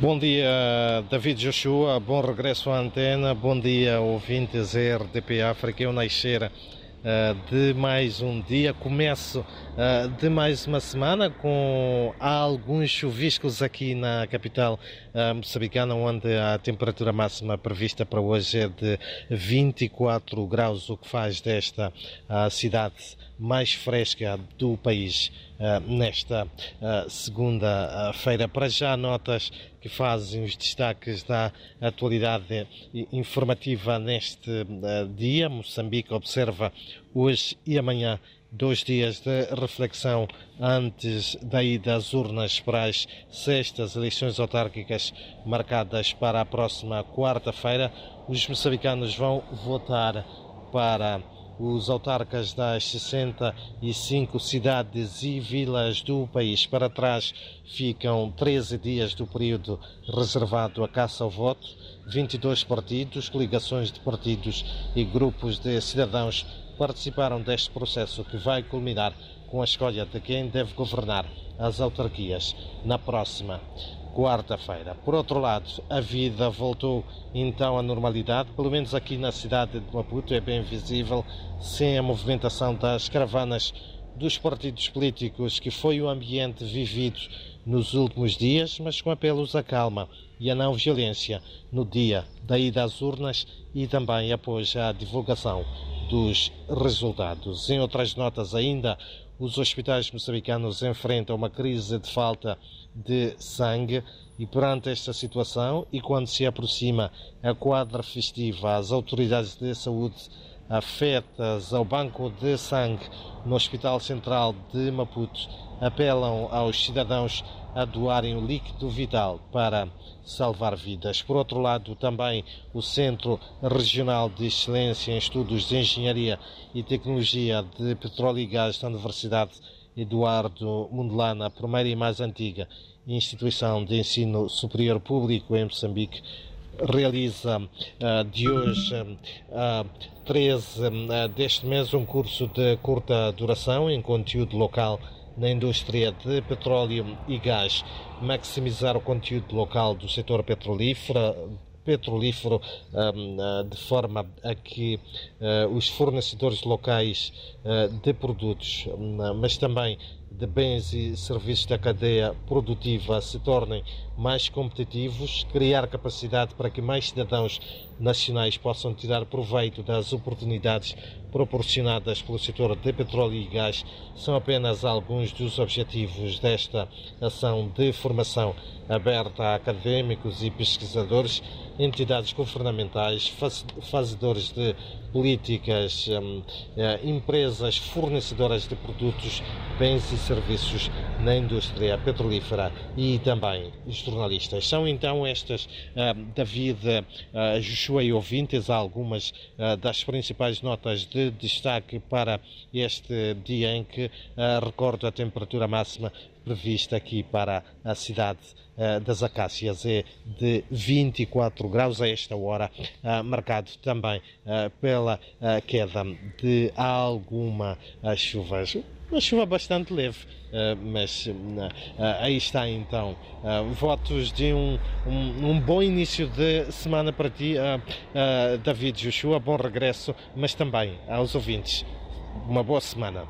Bom dia, David Joshua. Bom regresso à antena. Bom dia, ouvintes RDP África. Eu nascer Uh, de mais um dia. Começo uh, de mais uma semana com alguns chuviscos aqui na capital uh, moçambicana, onde a temperatura máxima prevista para hoje é de 24 graus, o que faz desta cidade mais fresca do país nesta segunda-feira. Para já, notas que fazem os destaques da atualidade informativa neste dia. Moçambique observa hoje e amanhã dois dias de reflexão antes da ida às urnas para as sextas eleições autárquicas marcadas para a próxima quarta-feira. Os moçambicanos vão votar para os autarcas das 65 cidades e vilas do país. Para trás ficam 13 dias do período reservado à caça ao voto, 22 partidos, coligações de partidos e grupos de cidadãos participaram deste processo que vai culminar com a escolha de quem deve governar as autarquias na próxima quarta-feira. Por outro lado, a vida voltou então à normalidade, pelo menos aqui na cidade de Maputo é bem visível, sem a movimentação das caravanas dos partidos políticos, que foi o ambiente vivido nos últimos dias, mas com apelos à calma e à não violência no dia da ida às urnas e também após a divulgação dos resultados. Em outras notas ainda, os hospitais moçambicanos enfrentam uma crise de falta de sangue e perante esta situação e quando se aproxima a quadra festiva, as autoridades de saúde afetas ao banco de sangue no Hospital Central de Maputo apelam aos cidadãos a doarem o líquido vital para salvar vidas. Por outro lado, também o Centro Regional de Excelência em Estudos de Engenharia e Tecnologia de Petróleo e Gás da Universidade Eduardo Mundelana, a primeira e mais antiga instituição de ensino superior público em Moçambique, realiza uh, de hoje uh, 13 uh, deste mês um curso de curta duração em conteúdo local na indústria de petróleo e gás, maximizar o conteúdo local do setor petrolífero, petrolífero um, de forma a que uh, os fornecedores locais uh, de produtos, um, mas também de bens e serviços da cadeia produtiva se tornem mais competitivos, criar capacidade para que mais cidadãos nacionais possam tirar proveito das oportunidades proporcionadas pelo setor de petróleo e gás são apenas alguns dos objetivos desta ação de formação aberta a académicos e pesquisadores, entidades governamentais, fazedores de políticas, hum, eh, empresas fornecedoras de produtos, bens e serviços na indústria petrolífera e também jornalistas. São então estas, hum, David, uh, Joshua e ouvintes, algumas uh, das principais notas de destaque para este dia em que recordo a temperatura máxima prevista aqui para a cidade das Acácias é de 24 graus a esta hora, marcado também pela queda de alguma chuva. Uma chuva bastante leve, mas aí está então. votos de um, um, um, bom início de semana para ti, David Joshua. Bom regresso, mas também aos ouvintes. Uma boa semana.